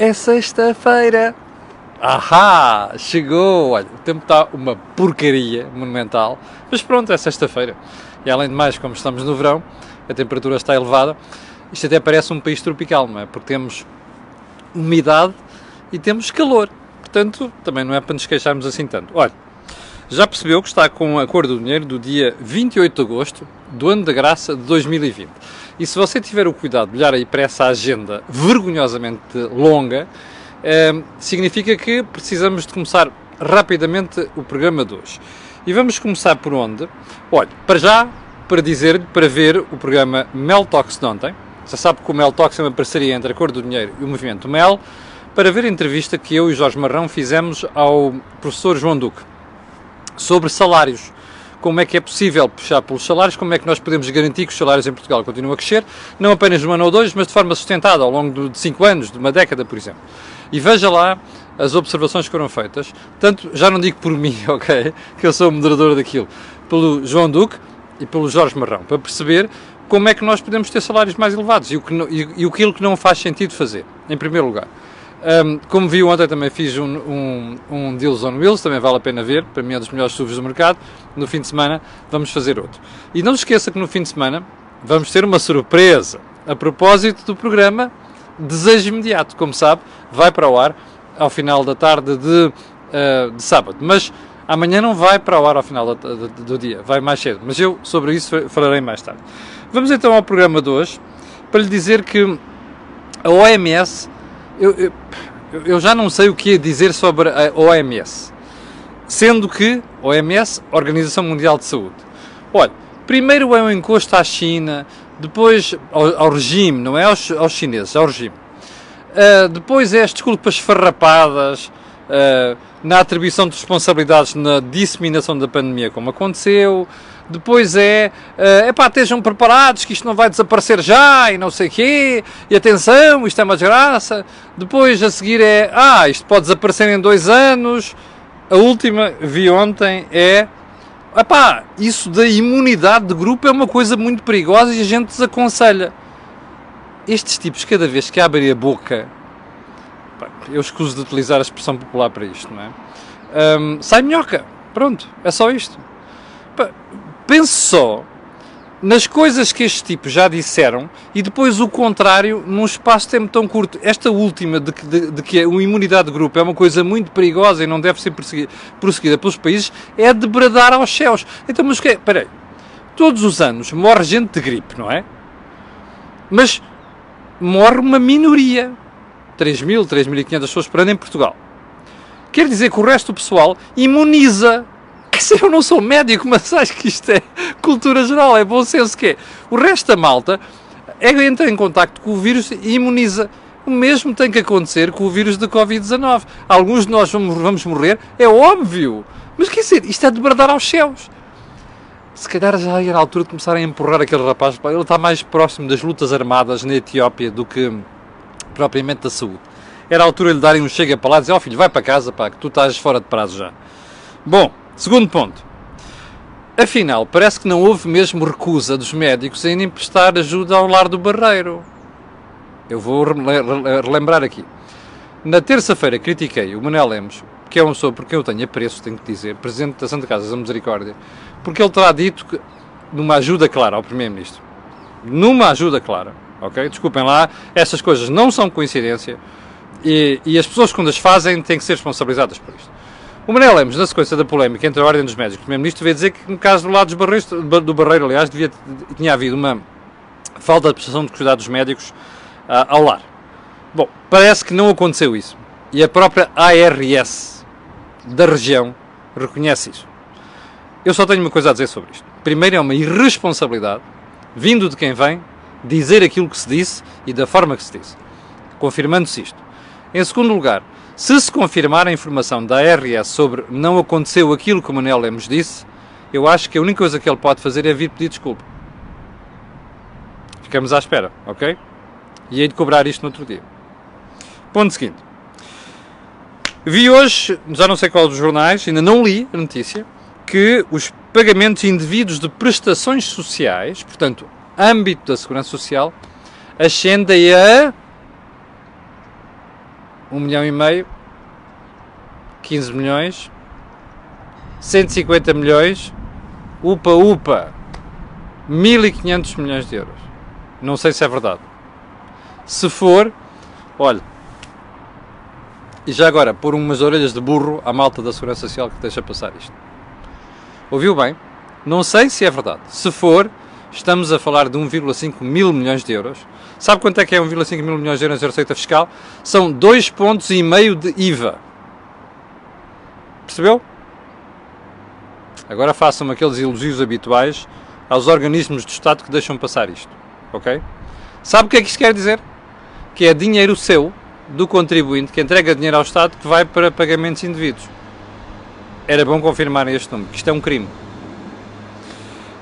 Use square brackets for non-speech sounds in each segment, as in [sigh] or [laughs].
É sexta-feira. Ahá! Chegou! Olha, o tempo está uma porcaria monumental, mas pronto, é sexta-feira. E além de mais, como estamos no verão, a temperatura está elevada. Isto até parece um país tropical, não é? Porque temos umidade e temos calor. Portanto, também não é para nos queixarmos assim tanto. Olha, já percebeu que está com a cor do dinheiro do dia 28 de agosto do ano da graça de 2020. E se você tiver o cuidado de olhar aí para essa agenda vergonhosamente longa, eh, significa que precisamos de começar rapidamente o programa de hoje. E vamos começar por onde? Olha, para já, para dizer-lhe, para ver o programa Mel Talks de ontem. Já sabe que o Mel Talks é uma parceria entre a Cor do Dinheiro e o Movimento Mel, para ver a entrevista que eu e Jorge Marrão fizemos ao professor João Duque sobre salários. Como é que é possível puxar pelos salários, como é que nós podemos garantir que os salários em Portugal continuam a crescer, não apenas num ano ou dois, mas de forma sustentada ao longo de cinco anos, de uma década, por exemplo. E veja lá as observações que foram feitas, tanto, já não digo por [laughs] mim, ok, que eu sou o moderador daquilo, pelo João Duque e pelo Jorge Marrão, para perceber como é que nós podemos ter salários mais elevados e, o que, e, e aquilo que não faz sentido fazer, em primeiro lugar. Um, como viu ontem, também fiz um, um, um Deals on Wheels, também vale a pena ver, para mim é um dos melhores SUVs do mercado. No fim de semana vamos fazer outro. E não se esqueça que no fim de semana vamos ter uma surpresa a propósito do programa Desejo Imediato. Como sabe, vai para o ar ao final da tarde de, uh, de sábado. Mas amanhã não vai para o ar ao final do, do, do dia, vai mais cedo. Mas eu sobre isso falarei mais tarde. Vamos então ao programa de hoje para lhe dizer que a OMS eu, eu, eu, já não sei o que dizer sobre a OMS. Sendo que, OMS, Organização Mundial de Saúde. Olha, primeiro é um encosto à China, depois ao, ao regime, não é aos, aos, chineses, ao regime. Uh, depois é as desculpas farrapadas uh, na atribuição de responsabilidades na disseminação da pandemia, como aconteceu. Depois é, é uh, pá, estejam preparados que isto não vai desaparecer já e não sei quê, e atenção, isto é uma desgraça. Depois a seguir é, ah, isto pode desaparecer em dois anos. A última, vi ontem, é, pá, isso da imunidade de grupo é uma coisa muito perigosa e a gente desaconselha. Estes tipos, cada vez que abrem a boca, pá, eu escuso de utilizar a expressão popular para isto, não é? Um, sai minhoca, pronto, é só isto. Pense só nas coisas que estes tipos já disseram e depois o contrário num espaço de tempo tão curto. Esta última, de, de, de que a imunidade de grupo é uma coisa muito perigosa e não deve ser prosseguida pelos países, é de bradar aos céus. Então, mas o que é? Todos os anos morre gente de gripe, não é? Mas morre uma minoria. 3 mil, 3.500 pessoas por ano em Portugal. Quer dizer que o resto do pessoal imuniza eu não sou médico, mas acho que isto é cultura geral, é bom senso que é. O resto da malta é, entra em contacto com o vírus e imuniza. O mesmo tem que acontecer com o vírus da Covid-19. Alguns de nós vamos, vamos morrer, é óbvio. Mas quer dizer, isto é de bradar aos céus. Se calhar já era a altura de começarem a empurrar aquele rapaz. Ele está mais próximo das lutas armadas na Etiópia do que propriamente da saúde. Era a altura de lhe darem um chega para lá e dizer: Ó oh, filho, vai para casa, pá, que tu estás fora de prazo já. Bom, Segundo ponto. Afinal, parece que não houve mesmo recusa dos médicos em emprestar ajuda ao lar do Barreiro. Eu vou relembrar aqui. Na terça-feira critiquei o Manel Lemos, que é uma pessoa porque eu tenho apreço, tenho que dizer, Presidente da Santa Casa da Misericórdia, porque ele terá dito que, numa ajuda clara ao Primeiro-Ministro, numa ajuda clara, ok? Desculpem lá, essas coisas não são coincidência e, e as pessoas quando as fazem têm que ser responsabilizadas por isto. O Manuel Lemos, na sequência da polémica entre a Ordem dos Médicos e o Primeiro-Ministro, veio dizer que no caso do lado dos barreiros, do Barreiro, aliás, devia, tinha havido uma falta de prestação de cuidados médicos uh, ao lar. Bom, parece que não aconteceu isso. E a própria ARS da região reconhece isso. Eu só tenho uma coisa a dizer sobre isto. Primeiro, é uma irresponsabilidade, vindo de quem vem, dizer aquilo que se disse e da forma que se disse, confirmando-se isto. Em segundo lugar, se se confirmar a informação da ARS sobre não aconteceu aquilo que o Manuel Lemos disse, eu acho que a única coisa que ele pode fazer é vir pedir desculpa. Ficamos à espera, ok? E hei de cobrar isto no outro dia. Ponto seguinte. Vi hoje, já não sei qual dos jornais, ainda não li a notícia, que os pagamentos indevidos de prestações sociais, portanto, âmbito da segurança social, ascendem a 1 milhão e meio, 15 milhões, 150 milhões, upa upa, 1500 milhões de euros. Não sei se é verdade. Se for, olha, e já agora, pôr umas orelhas de burro à malta da Segurança Social que deixa passar isto. Ouviu bem? Não sei se é verdade. Se for, estamos a falar de 1,5 mil milhões de euros. Sabe quanto é que é 1,5 mil milhões de euros de receita fiscal? São dois pontos e meio de IVA. Percebeu? Agora façam aqueles elogios habituais aos organismos do Estado que deixam passar isto. Ok? Sabe o que é que isto quer dizer? Que é dinheiro seu, do contribuinte, que entrega dinheiro ao Estado, que vai para pagamentos indevidos. Era bom confirmarem este número, que isto é um crime.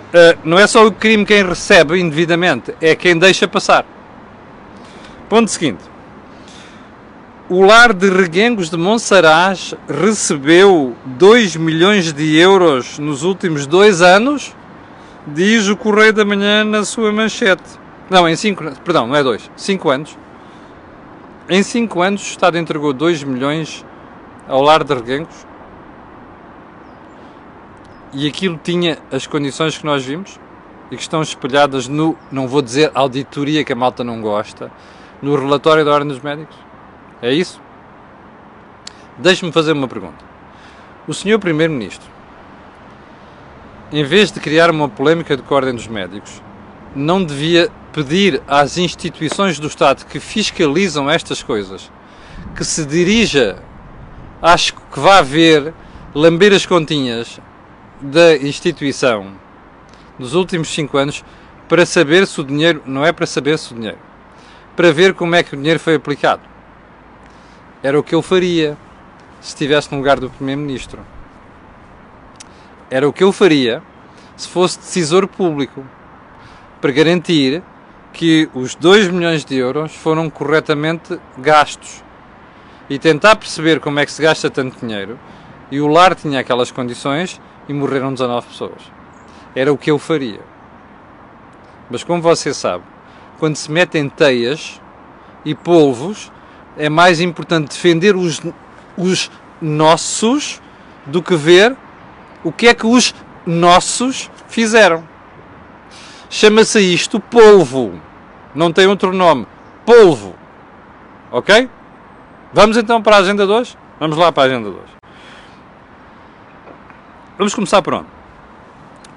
Uh, não é só o crime quem recebe indevidamente, é quem deixa passar. Ponto seguinte. O lar de Reguengos de Monsaraz recebeu 2 milhões de euros nos últimos dois anos, diz o Correio da Manhã na sua manchete. Não, em 5, perdão, não é 2, 5 anos. Em 5 anos o Estado entregou 2 milhões ao lar de Reguengos e aquilo tinha as condições que nós vimos e que estão espelhadas no, não vou dizer auditoria que a malta não gosta, no relatório da Ordem dos Médicos. É isso? Deixe-me fazer uma pergunta. O senhor Primeiro-Ministro, em vez de criar uma polémica de Ordem dos Médicos, não devia pedir às instituições do Estado que fiscalizam estas coisas que se dirija, acho que vá ver, lamber as continhas da instituição nos últimos 5 anos para saber se o dinheiro, não é para saber se o dinheiro, para ver como é que o dinheiro foi aplicado. Era o que eu faria se estivesse no lugar do Primeiro-Ministro. Era o que eu faria se fosse decisor público para garantir que os 2 milhões de euros foram corretamente gastos e tentar perceber como é que se gasta tanto dinheiro. E o lar tinha aquelas condições e morreram 19 pessoas. Era o que eu faria. Mas como você sabe, quando se metem teias e polvos, é mais importante defender os, os nossos do que ver o que é que os nossos fizeram. Chama-se isto polvo. Não tem outro nome. Polvo. Ok? Vamos então para a agenda 2? Vamos lá para a agenda 2. Vamos começar por onde?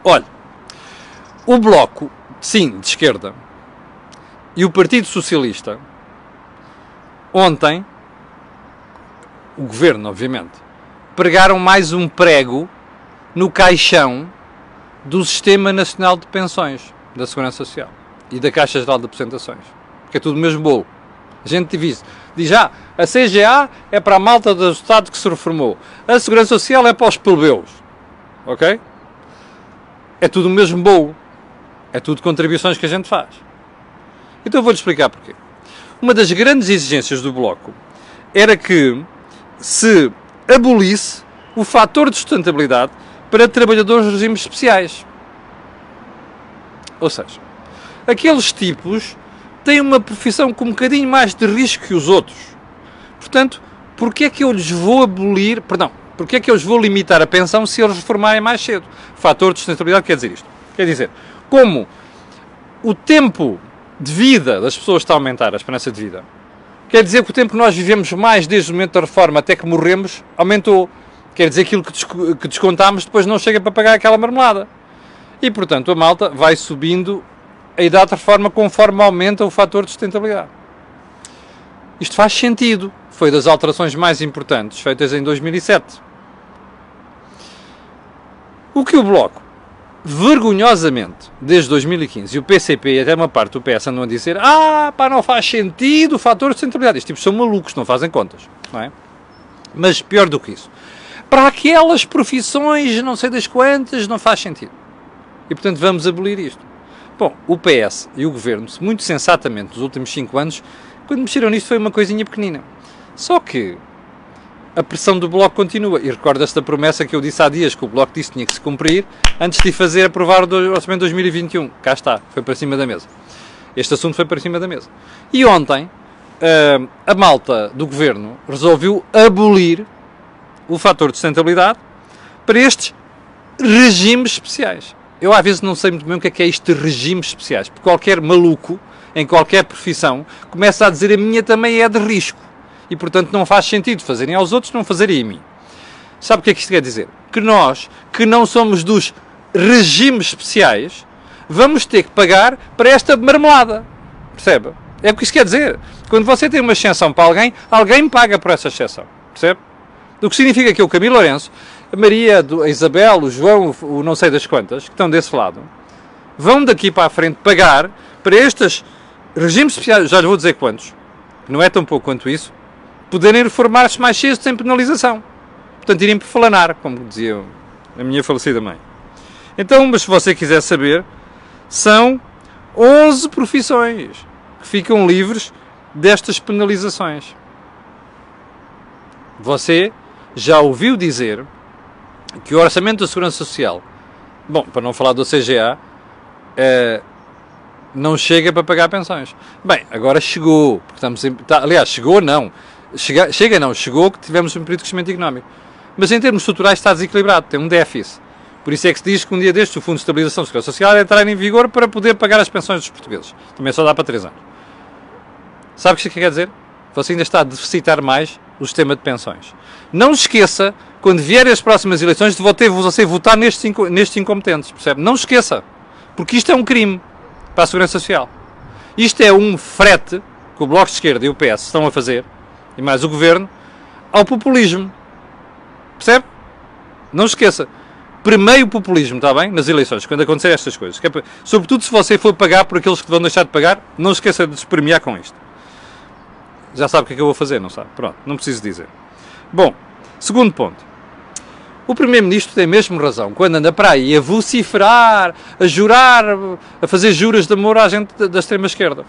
Olha, o Bloco, sim, de esquerda, e o Partido Socialista Ontem, o governo, obviamente, pregaram mais um prego no caixão do Sistema Nacional de Pensões da Segurança Social e da Caixa Geral de Apresentações. Porque é tudo o mesmo bolo. A gente diz, diz já, ah, a CGA é para a malta do Estado que se reformou, a Segurança Social é para os plebeus. Ok? É tudo o mesmo bolo. É tudo contribuições que a gente faz. Então vou-lhe explicar porquê. Uma das grandes exigências do Bloco era que se abolisse o fator de sustentabilidade para trabalhadores de regimes especiais. Ou seja, aqueles tipos têm uma profissão com um bocadinho mais de risco que os outros. Portanto, porquê é que eu lhes vou abolir, perdão, porquê é que eu lhes vou limitar a pensão se eles reformarem mais cedo? Fator de sustentabilidade quer dizer isto. Quer dizer, como o tempo de vida das pessoas está a aumentar, a esperança de vida. Quer dizer que o tempo que nós vivemos mais desde o momento da reforma até que morremos aumentou. Quer dizer que aquilo que descontámos depois não chega para pagar aquela marmelada. E portanto a malta vai subindo a idade de reforma conforme aumenta o fator de sustentabilidade. Isto faz sentido. Foi das alterações mais importantes feitas em 2007. O que o Bloco vergonhosamente, desde 2015, e o PCP e até uma parte do PS andam a dizer ah, pá, não faz sentido o fator de sustentabilidade. Estes tipos são malucos, não fazem contas, não é? Mas pior do que isso, para aquelas profissões, não sei das quantas, não faz sentido. E portanto vamos abolir isto. Bom, o PS e o Governo, muito sensatamente, nos últimos 5 anos, quando mexeram nisto foi uma coisinha pequenina. Só que a pressão do Bloco continua. E recorda-se da promessa que eu disse há dias que o Bloco disse que tinha que se cumprir antes de fazer aprovar o Orçamento de 2021. Cá está, foi para cima da mesa. Este assunto foi para cima da mesa. E ontem, uh, a malta do governo resolveu abolir o fator de sustentabilidade para estes regimes especiais. Eu às vezes não sei muito bem o que é que é isto de regimes especiais, porque qualquer maluco, em qualquer profissão, começa a dizer a minha também é de risco. E portanto não faz sentido fazerem aos outros, não fazerem a mim. Sabe o que é que isto quer dizer? Que nós, que não somos dos regimes especiais, vamos ter que pagar para esta marmelada. Percebe? É o que isto quer dizer. Quando você tem uma exceção para alguém, alguém paga por essa exceção. Percebe? O que significa que o Camilo Lourenço, a Maria, a Isabel, o João, o não sei das quantas, que estão desse lado, vão daqui para a frente pagar para estes regimes especiais, já lhe vou dizer quantos, não é tão pouco quanto isso, poderem reformar-se mais cedo sem penalização. Portanto, irem falanar, como dizia a minha falecida mãe. Então, mas se você quiser saber, são 11 profissões que ficam livres destas penalizações. Você já ouviu dizer que o Orçamento da Segurança Social, bom, para não falar do CGA, é, não chega para pagar pensões. Bem, agora chegou, estamos em, tá, aliás, chegou não, chega, chega não, chegou que tivemos um período de crescimento económico. Mas em termos estruturais está desequilibrado, tem um déficit. Por isso é que se diz que um dia destes o Fundo de Estabilização da Segurança Social vai entrar em vigor para poder pagar as pensões dos portugueses. Também só dá para 3 anos. Sabe o que isto quer dizer? Você ainda está a deficitar mais o sistema de pensões. Não esqueça, quando vierem as próximas eleições, de você votar nestes, nestes incompetentes, percebe? Não esqueça, porque isto é um crime para a Segurança Social. Isto é um frete que o Bloco de Esquerda e o PS estão a fazer, e mais o Governo, ao populismo. Percebe? Não esqueça. Primeiro o populismo, está bem? Nas eleições, quando acontecer estas coisas. É, sobretudo se você for pagar por aqueles que vão deixar de pagar, não esqueça de se premiar com isto. Já sabe o que é que eu vou fazer, não sabe? Pronto, não preciso dizer. Bom, segundo ponto. O Primeiro-Ministro tem mesmo razão quando anda para aí a vociferar, a jurar, a fazer juras de amor à gente da extrema-esquerda.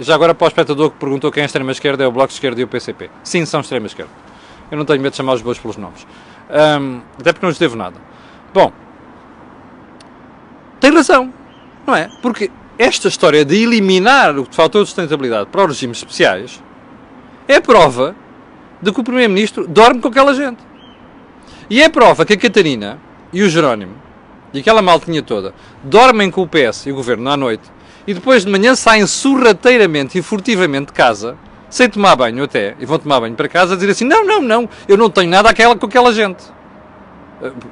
Já agora para o espectador que perguntou quem é a extrema-esquerda, é o Bloco de Esquerda e o PCP. Sim, são extrema-esquerda. Eu não tenho medo de chamar os bois pelos nomes. Um, até porque não lhes devo nada. Bom, tem razão, não é? Porque esta história de eliminar o fator de sustentabilidade para os regimes especiais é prova de que o Primeiro-Ministro dorme com aquela gente. E é prova que a Catarina e o Jerónimo e aquela maltinha toda dormem com o PS e o Governo à noite e depois de manhã saem sorrateiramente e furtivamente de casa, sem tomar banho até, e vão tomar banho para casa, a dizer assim: não, não, não, eu não tenho nada aquela, com aquela gente.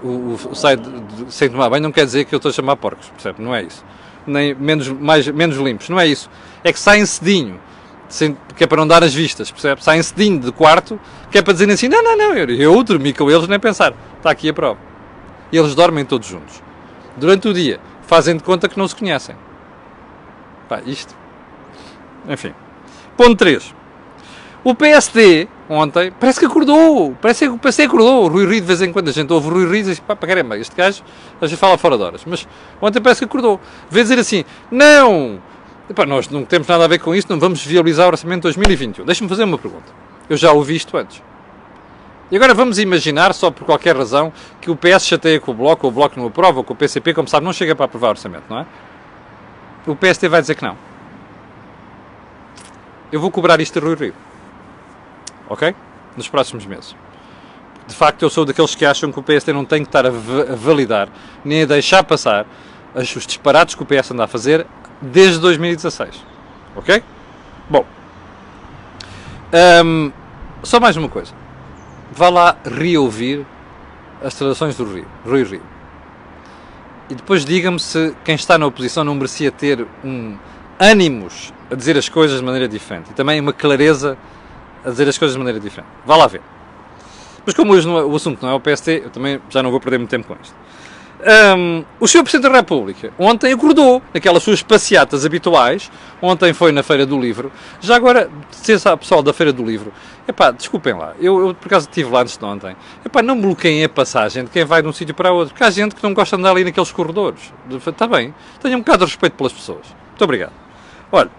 O, o, o sai de, de, sem tomar banho não quer dizer que eu estou a chamar porcos, percebe? Não é isso. Nem menos, mais, menos limpos, não é isso. É que saem cedinho sem, que é para não dar as vistas, percebe? Saem cedinho de quarto, que é para dizerem assim: não, não, não, eu, eu dormi com eles, nem pensar, está aqui a prova. E eles dormem todos juntos. Durante o dia, fazem de conta que não se conhecem. Pá, isto. Enfim. Ponto 3. O PSD, ontem, parece que acordou. Parece que o PSD acordou. O Rui Rio, de vez em quando, a gente ouve o Rui Rio e diz: pá, caramba, este gajo, a gente fala fora de horas. Mas ontem parece que acordou. Vê dizer assim: não, Epá, nós não temos nada a ver com isso, não vamos viabilizar o orçamento de 2021. Deixa-me fazer uma pergunta. Eu já ouvi isto antes. E agora vamos imaginar, só por qualquer razão, que o PS chateia com o Bloco, ou o Bloco não aprova, ou que o PCP, como sabe, não chega para aprovar o orçamento, não é? O PST vai dizer que não. Eu vou cobrar isto a Rui Rio. Ok? Nos próximos meses. De facto, eu sou daqueles que acham que o PST não tem que estar a, validar, nem a deixar passar os disparates que o PS anda a fazer desde 2016. Ok? Bom. Um, só mais uma coisa. Vá lá reouvir as traduções do Rio, Rui Rio. E depois diga-me se quem está na oposição não merecia ter um ânimos a dizer as coisas de maneira diferente. E também uma clareza a dizer as coisas de maneira diferente. Vá lá ver. Mas como hoje é, o assunto não é o PST, eu também já não vou perder muito tempo com isto. Um, o Sr. Presidente da República ontem acordou naquelas suas passeatas habituais. Ontem foi na Feira do Livro. Já agora, se a pessoal da Feira do Livro, epá, desculpem lá, eu, eu por acaso estive lá antes de ontem. Epá, não bloqueiem a passagem de quem vai de um sítio para outro, porque há gente que não gosta de andar ali naqueles corredores. Está bem, tenham um bocado de respeito pelas pessoas. Muito obrigado. Olha,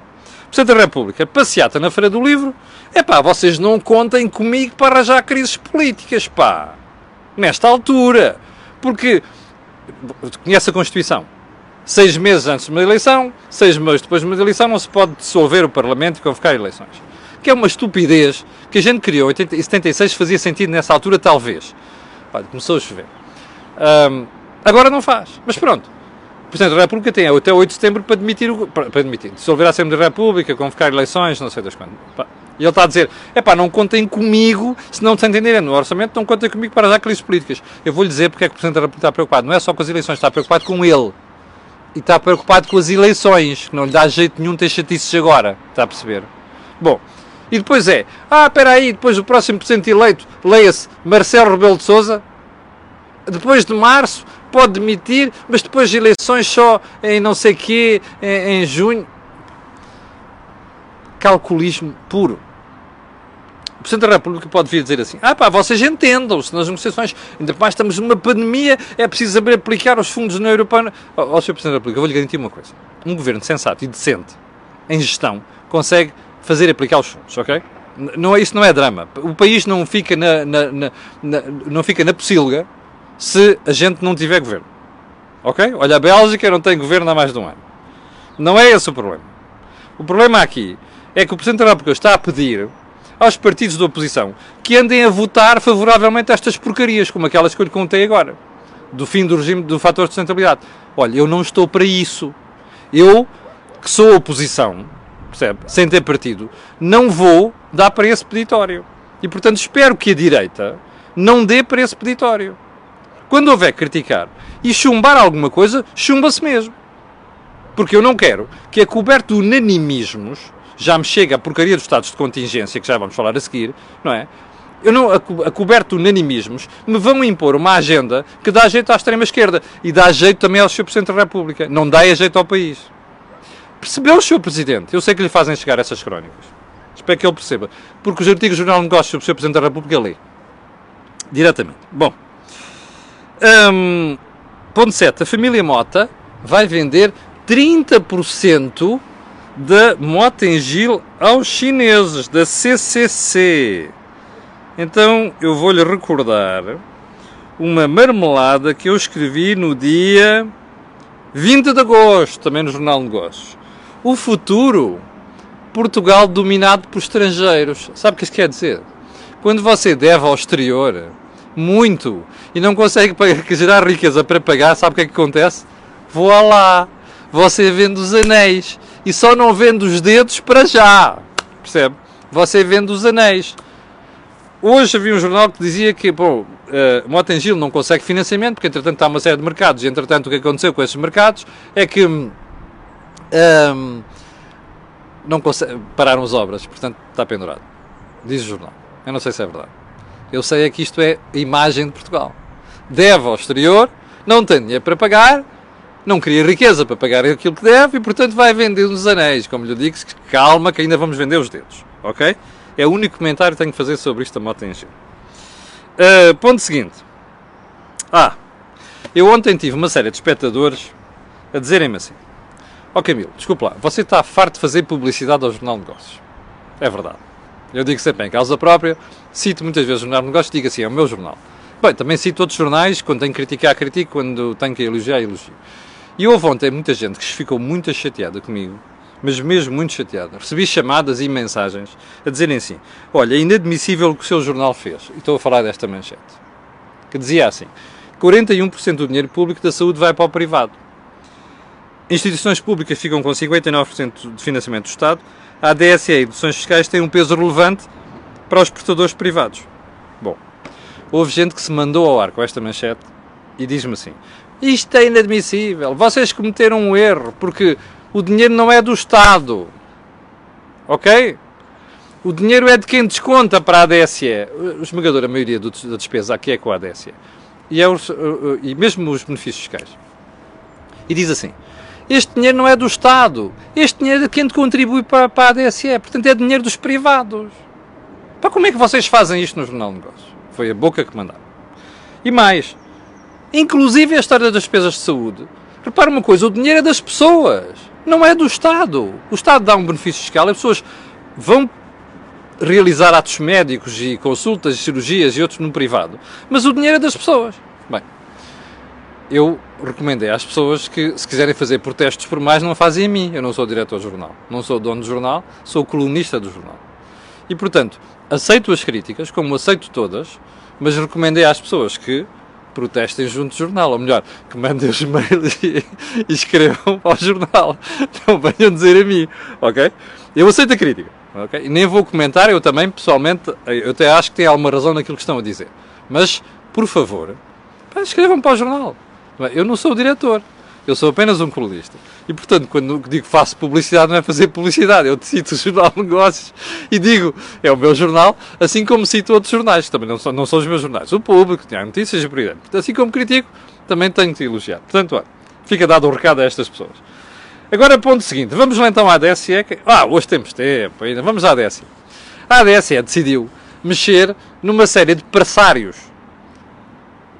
Presidente da República, passeata na Feira do Livro, epá, vocês não contem comigo para arranjar crises políticas, pá. Nesta altura. Porque conhece a Constituição. Seis meses antes de uma eleição, seis meses depois de uma eleição, não se pode dissolver o Parlamento e convocar eleições. que é uma estupidez que a gente criou em 76 fazia sentido nessa altura, talvez. Olha, começou a chover. Um, agora não faz. Mas pronto. O Presidente da República tem até 8 de setembro para demitir, o, para, para demitir dissolver a Assembleia da República, convocar eleições, não sei das quando. E ele está a dizer, é pá, não contem comigo, se não te entenderem no orçamento, não contem comigo para as crises políticas. Eu vou-lhe dizer porque é que o Presidente da República está preocupado. Não é só com as eleições, está preocupado com ele. E está preocupado com as eleições, que não lhe dá jeito nenhum ter chatices agora. Está a perceber? Bom, e depois é, ah, espera aí, depois o próximo Presidente eleito, leia-se Marcelo Rebelo de Sousa, depois de março pode demitir, mas depois de eleições só em não sei quê, em, em junho. Calculismo puro. O Presidente da República pode vir dizer assim: ah pá, vocês entendam-se nas negociações, ainda mais estamos numa pandemia, é preciso saber aplicar os fundos na Europa. Ó, oh, Sr. Presidente da República, eu vou-lhe garantir uma coisa: um governo sensato e decente em gestão consegue fazer aplicar os fundos, ok? Não, é, isso não é drama. O país não fica na, na, na, na não fica na pocilga se a gente não tiver governo. Ok? Olha, a Bélgica não tem governo há mais de um ano. Não é esse o problema. O problema aqui é que o Presidente da República está a pedir aos partidos da oposição que andem a votar favoravelmente a estas porcarias, como aquelas que eu lhe contei agora, do fim do regime do fator de sustentabilidade. Olha, eu não estou para isso. Eu, que sou oposição, percebe, sem ter partido, não vou dar para esse peditório. E, portanto, espero que a direita não dê para esse peditório. Quando houver criticar e chumbar alguma coisa, chumba-se mesmo. Porque eu não quero que a coberta de unanimismos, já me chega a porcaria dos estados de contingência, que já vamos falar a seguir, não é? Eu não, a, a coberto unanimismos, me vão impor uma agenda que dá jeito à extrema-esquerda e dá jeito também ao Sr. Presidente da República. Não dá jeito ao país. Percebeu o Sr. Presidente? Eu sei que lhe fazem chegar essas crónicas. Espero que ele perceba. Porque os artigos do Jornal de Negócios o Sr. Presidente da República lê. Diretamente. Bom. Um, ponto 7. A família Mota vai vender 30% da Motengil aos chineses, da CCC. Então eu vou-lhe recordar uma marmelada que eu escrevi no dia 20 de agosto, também no Jornal Negócios. O futuro, Portugal dominado por estrangeiros. Sabe o que isso quer dizer? Quando você deve ao exterior, muito e não consegue [laughs] gerar riqueza para pagar, sabe o que é que acontece? Voa lá, você vende os anéis e só não vende os dedos para já, percebe? Você vende os anéis. Hoje havia um jornal que dizia que, bom, uh, Motengil não consegue financiamento porque, entretanto, há uma série de mercados e, entretanto, o que aconteceu com esses mercados é que um, não consegue, pararam as obras, portanto, está pendurado. Diz o jornal. Eu não sei se é verdade. Eu sei é que isto é a imagem de Portugal. Deve ao exterior, não tem dinheiro para pagar, não cria riqueza para pagar aquilo que deve e, portanto, vai vender os anéis. Como lhe digo, calma que ainda vamos vender os dedos. Ok? É o único comentário que tenho que fazer sobre isto da moto em uh, Ponto seguinte. Ah, eu ontem tive uma série de espectadores a dizerem-me assim: Ó oh Camilo, desculpa lá, você está farto de fazer publicidade ao Jornal de Negócios. É verdade. Eu digo sempre em causa própria, cito muitas vezes o Jornal de Negócios, digo assim, é o meu jornal. Bem, também cito outros jornais, quando tenho que criticar, critico, quando tenho que elogiar, elogio. E houve ontem muita gente que ficou muito chateada comigo, mas mesmo muito chateada. Recebi chamadas e mensagens a dizerem assim: Olha, é inadmissível o que o seu jornal fez. E estou a falar desta manchete. Que dizia assim: 41% do dinheiro público da saúde vai para o privado. Instituições públicas ficam com 59% de financiamento do Estado, a DSE e deduções fiscais têm um peso relevante para os prestadores privados. Bom, houve gente que se mandou ao ar com esta manchete e diz-me assim: isto é inadmissível, vocês cometeram um erro, porque o dinheiro não é do Estado. Ok? O dinheiro é de quem desconta para a DSE. O esmagador, a maioria da despesa aqui é com a DSE. E, é os, e mesmo os benefícios fiscais. E diz assim: este dinheiro não é do Estado, este dinheiro é de quem contribui para, para a DSE, portanto é dinheiro dos privados. Para como é que vocês fazem isto no Jornal de Negócios? Foi a boca que mandaram. E mais, inclusive a história das despesas de saúde. Repara uma coisa, o dinheiro é das pessoas, não é do Estado. O Estado dá um benefício fiscal, as pessoas vão realizar atos médicos e consultas, cirurgias e outros no privado, mas o dinheiro é das pessoas. Bem, eu recomendei às pessoas que, se quiserem fazer protestos por mais, não fazem a mim. Eu não sou diretor do jornal, não sou dono do jornal, sou colunista do jornal. E portanto, aceito as críticas, como aceito todas, mas recomendei às pessoas que protestem junto do jornal, ou melhor, que mandem os mails e, escrevam para o jornal. Não venham dizer a mim, ok? Eu aceito a crítica, ok? E nem vou comentar, eu também, pessoalmente, eu até acho que tem alguma razão naquilo que estão a dizer. Mas, por favor, escrevam para o jornal. Eu não sou o diretor. Eu sou apenas um colunista. E, portanto, quando digo faço publicidade, não é fazer publicidade. Eu cito o Jornal de Negócios e digo, é o meu jornal, assim como cito outros jornais, também não são, não são os meus jornais. O público, tem notícias por aí Assim como critico, também tenho que elogiar. Portanto, olha, fica dado o recado a estas pessoas. Agora, ponto seguinte. Vamos lá então à DSE. Que... Ah, hoje temos tempo ainda. Vamos à DSE. A DSE decidiu mexer numa série de pressários.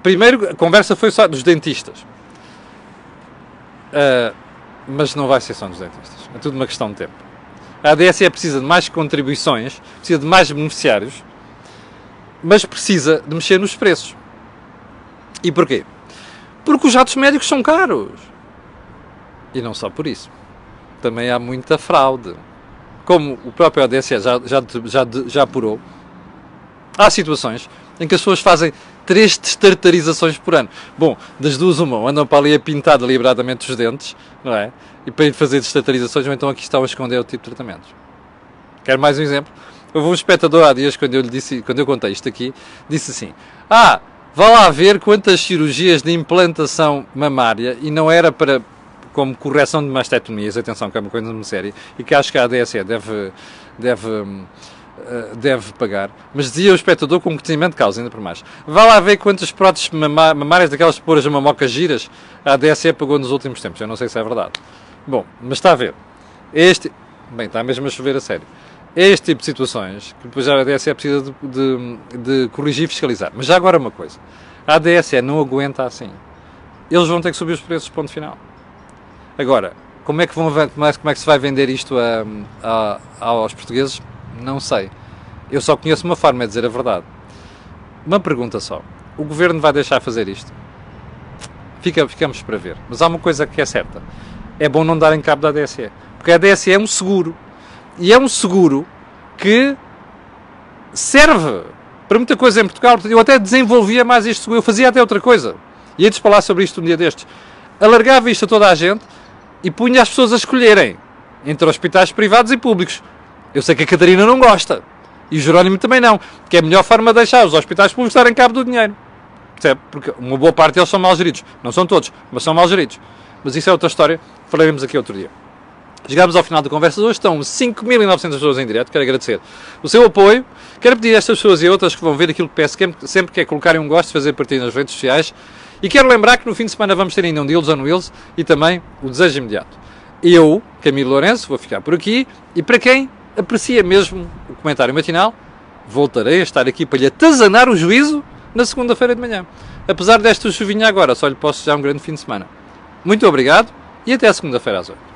Primeiro, a conversa foi só dos dentistas. Uh, mas não vai ser só nos dentistas. É tudo uma questão de tempo. A ADSE precisa de mais contribuições, precisa de mais beneficiários, mas precisa de mexer nos preços. E porquê? Porque os jatos médicos são caros. E não só por isso. Também há muita fraude. Como o próprio ADSE já, já, já, já apurou, há situações em que as pessoas fazem três destartarizações por ano. Bom, das duas uma, andam para ali a pintar deliberadamente os dentes, não é? E para ir fazer destartarizações, ou então aqui estão a esconder o tipo de tratamentos. Quero mais um exemplo? Houve um espectador há dias, quando eu lhe disse, quando eu contei isto aqui, disse assim, ah, vá lá ver quantas cirurgias de implantação mamária, e não era para como correção de mastectomias, atenção que é uma coisa muito séria, e que acho que a ADSE deve, deve hum, deve pagar. Mas dizia o espectador com conhecimento de causa, ainda por mais. Vá lá ver quantas próteses mamárias daquelas poras a mamoca giras a DSE pagou nos últimos tempos. Eu não sei se é verdade. Bom, mas está a ver. Este. Bem, está mesmo a chover a sério. Este tipo de situações, que depois a DSE precisa de, de, de corrigir e fiscalizar. Mas já agora uma coisa. A DSE não aguenta assim. Eles vão ter que subir os preços, ponto final. Agora, como é que, vão, como é, como é que se vai vender isto a, a, aos portugueses? Não sei. Eu só conheço uma forma, é dizer a verdade. Uma pergunta só. O governo vai deixar fazer isto? Fica, ficamos para ver. Mas há uma coisa que é certa. É bom não darem cabo da DSE. Porque a DSE é um seguro. E é um seguro que serve para muita coisa em Portugal. Eu até desenvolvia mais seguro. Eu fazia até outra coisa. E antes de falar sobre isto um dia destes. Alargava isto a toda a gente e punha as pessoas a escolherem entre hospitais privados e públicos. Eu sei que a Catarina não gosta. E o Jerónimo também não. Que é a melhor forma de deixar os hospitais públicos darem cabo do dinheiro. Percebe? Porque uma boa parte deles são mal geridos. Não são todos, mas são mal geridos. Mas isso é outra história. Falaremos aqui outro dia. Chegámos ao final da conversa de hoje. Estão 5.900 pessoas em direto. Quero agradecer o seu apoio. Quero pedir a estas pessoas e outras que vão ver aquilo que peço sempre que é colocarem um gosto, fazer partilha nas redes sociais. E quero lembrar que no fim de semana vamos ter ainda um Deals on Wheels e também o Desejo Imediato. Eu, Camilo Lourenço, vou ficar por aqui. E para quem aprecia mesmo o comentário matinal, voltarei a estar aqui para lhe atazanar o juízo na segunda-feira de manhã. Apesar desta chuvinha agora, só lhe posso desejar um grande fim de semana. Muito obrigado e até segunda-feira às 8.